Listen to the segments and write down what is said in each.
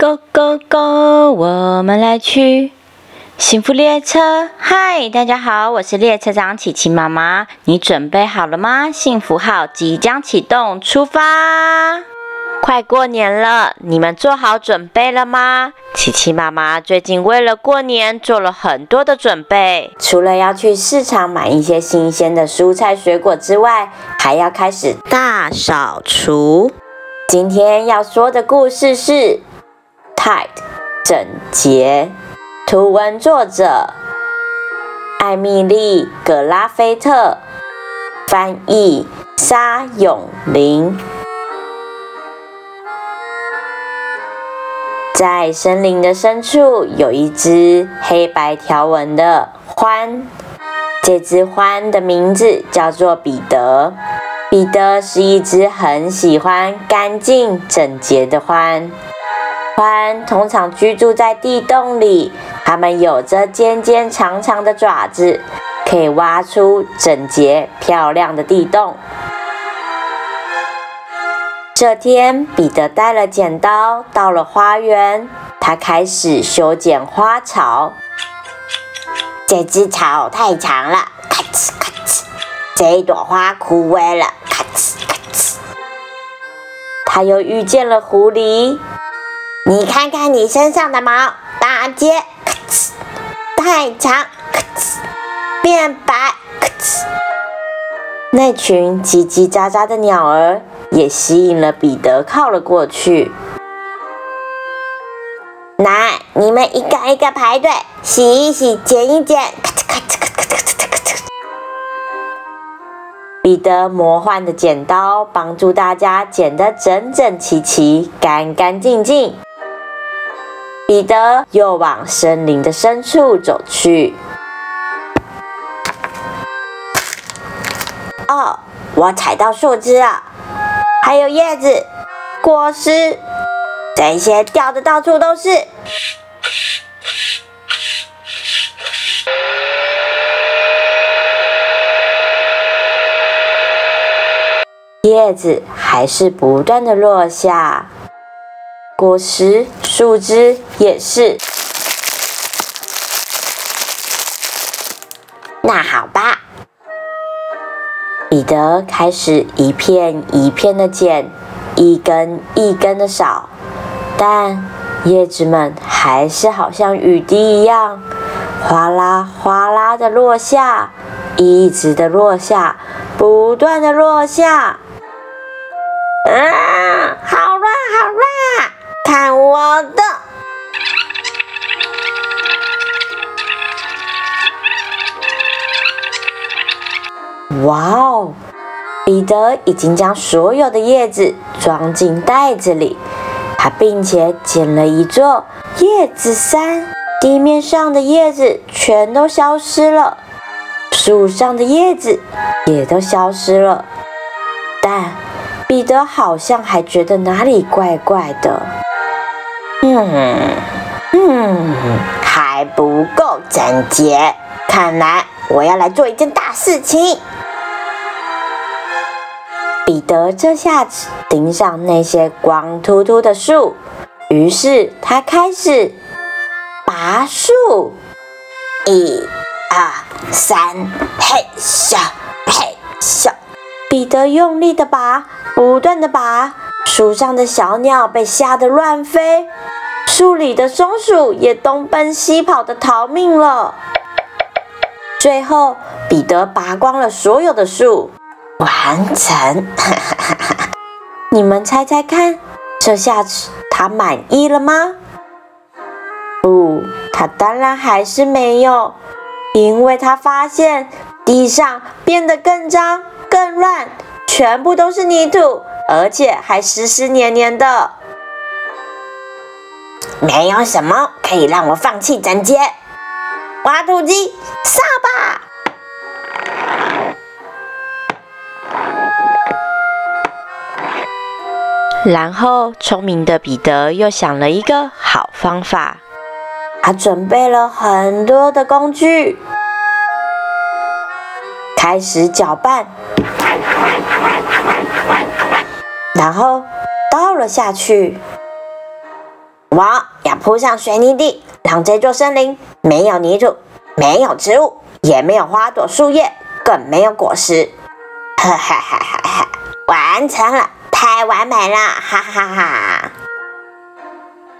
Go go go！我们来去幸福列车。嗨，大家好，我是列车长琪琪妈妈。你准备好了吗？幸福号即将启动，出发！快过年了，你们做好准备了吗？琪琪妈妈最近为了过年做了很多的准备，除了要去市场买一些新鲜的蔬菜水果之外，还要开始大扫除。今天要说的故事是。Tight 整洁，图文作者艾米丽·格拉菲特，翻译沙永林。在森林的深处，有一只黑白条纹的獾。这只獾的名字叫做彼得。彼得是一只很喜欢干净整洁的獾。獾通常居住在地洞里，它们有着尖尖长长的爪子，可以挖出整洁漂亮的地洞。这天，彼得带了剪刀到了花园，他开始修剪花草。这只草太长了，咔哧咔哧；这一朵花枯萎了，咔哧咔哧。他又遇见了狐狸。你看看你身上的毛，打结，咔哧，太长，咔哧，变白，咔哧。那群叽叽喳喳的鸟儿也吸引了彼得靠了过去。来，你们一个一个排队，洗一洗，剪一剪，咔哧咔哧咔哧咔哧咔哧。彼得魔幻的剪刀帮助大家剪得整整齐齐、干干净净。彼得又往森林的深处走去。哦，我踩到树枝了，还有叶子、果实，这些掉的到处都是。叶子还是不断的落下。果实、树枝也是。那好吧，彼得开始一片一片的剪，一根一根的扫，但叶子们还是好像雨滴一样，哗啦哗啦的落下，一直的落下，不断的落下。啊，哇哦，彼得已经将所有的叶子装进袋子里，他并且建了一座叶子山，地面上的叶子全都消失了，树上的叶子也都消失了，但彼得好像还觉得哪里怪怪的。嗯嗯，还不够整洁。看来我要来做一件大事情。彼得这下子盯上那些光秃秃的树，于是他开始拔树。一、二、三，嘿咻，嘿咻。彼得用力的拔，不断的拔，树上的小鸟被吓得乱飞。树里的松鼠也东奔西跑的逃命了。最后，彼得拔光了所有的树，完成。你们猜猜看，这下子他满意了吗？不，他当然还是没有，因为他发现地上变得更脏、更乱，全部都是泥土，而且还湿湿黏黏的。没有什么可以让我放弃整洁。挖土机，扫把。然后，聪明的彼得又想了一个好方法。他准备了很多的工具，开始搅拌，然后倒了下去。我要铺上水泥地，让这座森林没有泥土，没有植物，也没有花朵、树叶，更没有果实。哈哈哈哈哈！完成了，太完美了！哈哈哈！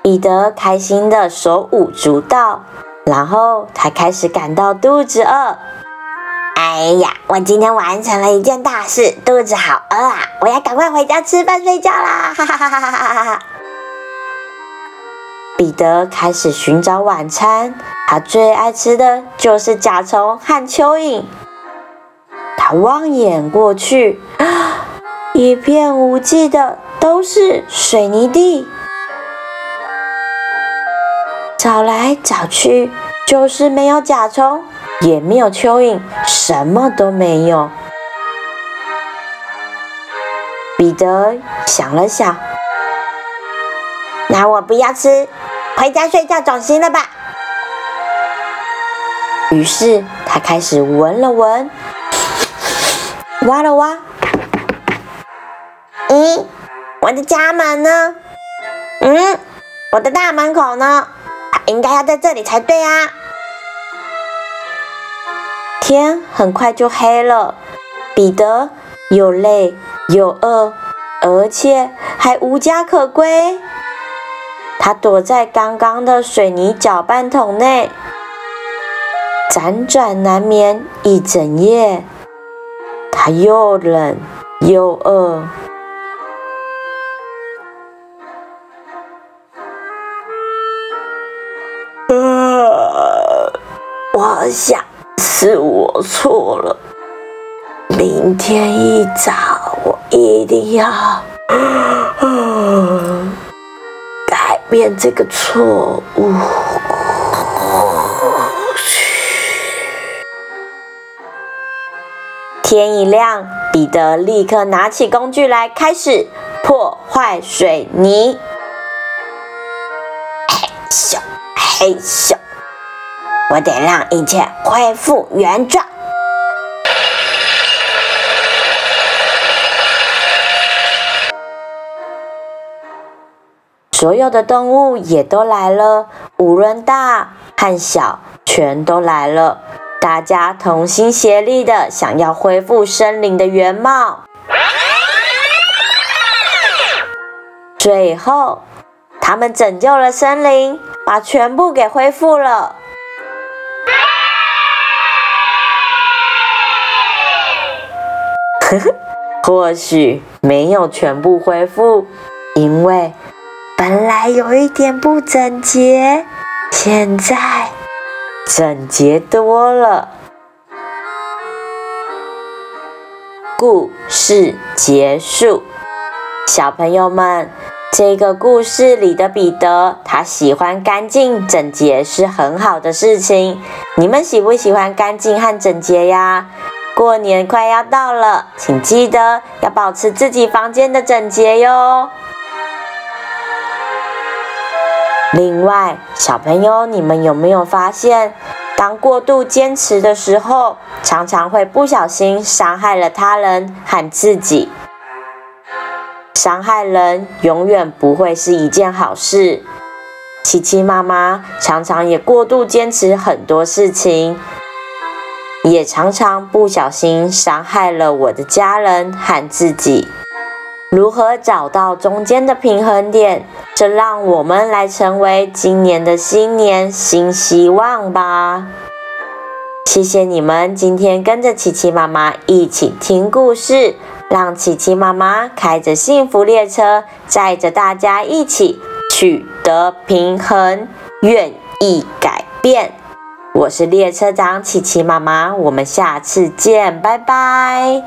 彼得开心的手舞足蹈，然后他开始感到肚子饿。哎呀，我今天完成了一件大事，肚子好饿啊！我要赶快回家吃饭睡觉啦！哈哈哈哈哈哈！彼得开始寻找晚餐，他最爱吃的就是甲虫和蚯蚓。他望眼过去，一片无际的都是水泥地，找来找去就是没有甲虫。也没有蚯蚓，什么都没有。彼得想了想，那我不要吃，回家睡觉总行了吧？于是他开始闻了闻，挖了挖。我的家门呢？嗯，我的大门口呢？应该要在这里才对啊。天很快就黑了，彼得又累又饿，而且还无家可归。他躲在刚刚的水泥搅拌桶内，辗转难眠一整夜。他又冷又饿，我想。是我错了，明天一早我一定要 改变这个错误。天一亮，彼得立刻拿起工具来，开始破坏水泥。嘿咻，嘿咻。我得让一切恢复原状。所有的动物也都来了，无论大和小，全都来了。大家同心协力的想要恢复森林的原貌。最后，他们拯救了森林，把全部给恢复了。或许没有全部恢复，因为本来有一点不整洁，现在整洁多了。故事结束，小朋友们，这个故事里的彼得，他喜欢干净整洁是很好的事情。你们喜不喜欢干净和整洁呀？过年快要到了，请记得要保持自己房间的整洁哟。另外，小朋友，你们有没有发现，当过度坚持的时候，常常会不小心伤害了他人和自己？伤害人永远不会是一件好事。琪琪妈妈常常也过度坚持很多事情。也常常不小心伤害了我的家人和自己。如何找到中间的平衡点？这让我们来成为今年的新年新希望吧。谢谢你们今天跟着琪琪妈妈一起听故事，让琪琪妈妈开着幸福列车，载着大家一起取得平衡，愿意改变。我是列车长琪琪妈妈，我们下次见，拜拜。